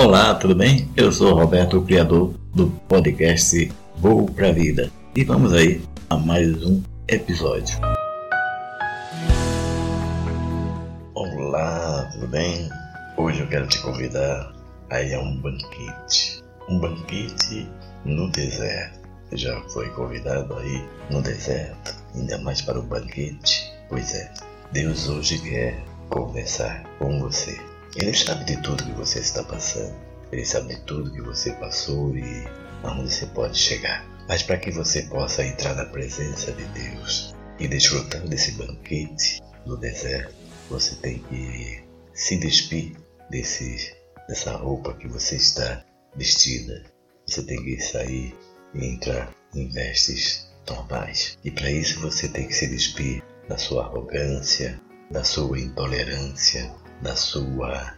Olá, tudo bem? Eu sou Roberto, o criador do podcast Voo pra Vida. E vamos aí a mais um episódio. Olá, tudo bem? Hoje eu quero te convidar a ir a um banquete. Um banquete no deserto. Você já foi convidado aí no deserto, ainda mais para o banquete? Pois é, Deus hoje quer conversar com você. Ele sabe de tudo que você está passando. Ele sabe de tudo que você passou e aonde você pode chegar. Mas para que você possa entrar na presença de Deus e desfrutar desse banquete no deserto, você tem que se despir desse, dessa roupa que você está vestida. Você tem que sair e entrar em vestes normais. E para isso você tem que se despir da sua arrogância, da sua intolerância, da sua,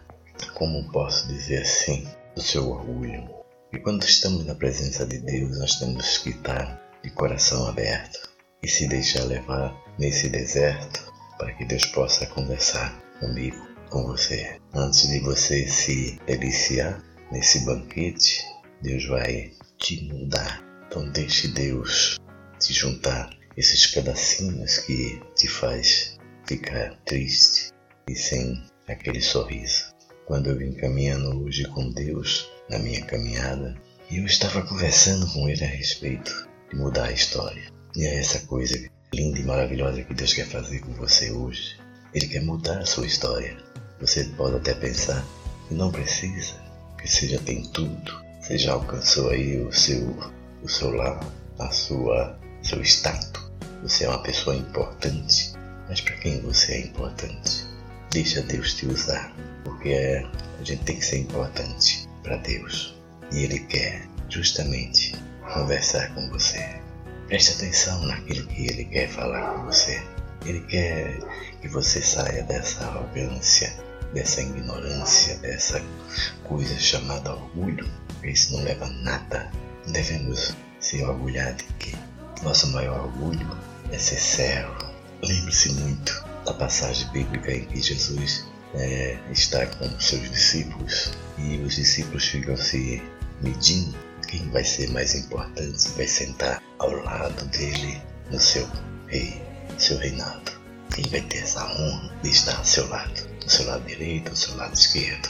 como posso dizer assim, do seu orgulho. E quando estamos na presença de Deus, nós temos que estar de coração aberto e se deixar levar nesse deserto para que Deus possa conversar comigo, com você. Antes de você se deliciar nesse banquete, Deus vai te mudar. Então deixe Deus te juntar esses pedacinhos que te faz ficar triste e sem aquele sorriso. Quando eu vim caminhando hoje com Deus na minha caminhada, eu estava conversando com Ele a respeito de mudar a história. E é essa coisa linda e maravilhosa que Deus quer fazer com você hoje. Ele quer mudar a sua história. Você pode até pensar que não precisa, que você já tem tudo, você já alcançou aí o seu, o seu lar, a sua, seu status. Você é uma pessoa importante, mas para quem você é importante? Deixa Deus te usar, porque a gente tem que ser importante para Deus. E Ele quer justamente conversar com você. Preste atenção naquilo que Ele quer falar com você. Ele quer que você saia dessa arrogância, dessa ignorância, dessa coisa chamada orgulho. Isso não leva a nada. Devemos se orgulhar de que nosso maior orgulho é ser servo. Lembre-se muito da passagem bíblica em que Jesus é, está com seus discípulos e os discípulos ficam se medindo quem vai ser mais importante, vai sentar ao lado dele no seu rei, seu reinado. Quem vai ter essa honra de estar ao seu lado, do seu lado direito, do seu lado esquerdo.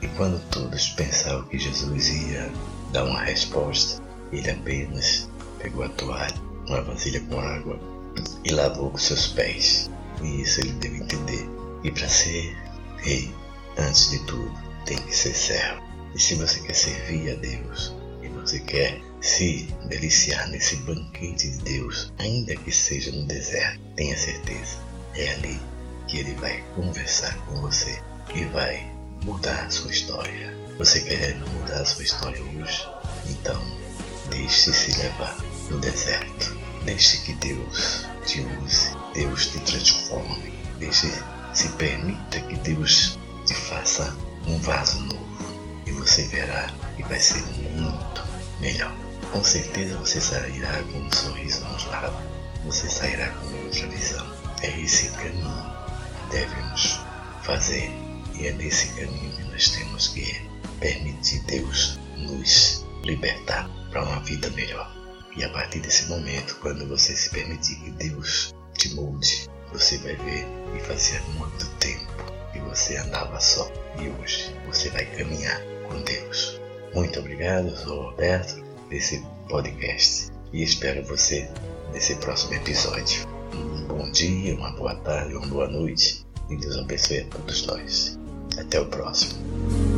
E quando todos pensavam que Jesus ia dar uma resposta, ele apenas pegou a toalha, uma vasilha com água e lavou com seus pés. E isso ele deve entender. E para ser rei, antes de tudo, tem que ser servo. E se você quer servir a Deus e você quer se deliciar nesse banquete de Deus, ainda que seja no deserto, tenha certeza, é ali que Ele vai conversar com você e vai mudar a sua história. Você quer mudar a sua história hoje? Então, deixe-se levar no deserto. Deixe que Deus te use, Deus te transforme. Deixe, se permita que Deus te faça um vaso novo e você verá que vai ser muito melhor. Com certeza você sairá com um sorriso nos lábios, você sairá com outra visão. É esse caminho que devemos fazer e é nesse caminho que nós temos que permitir Deus nos libertar para uma vida melhor. E a partir desse momento, quando você se permitir que Deus te molde, você vai ver e fazia muito tempo que você andava só e hoje você vai caminhar com Deus. Muito obrigado, eu sou o Roberto desse podcast e espero você nesse próximo episódio. Um bom dia, uma boa tarde, uma boa noite e Deus abençoe a todos nós. Até o próximo.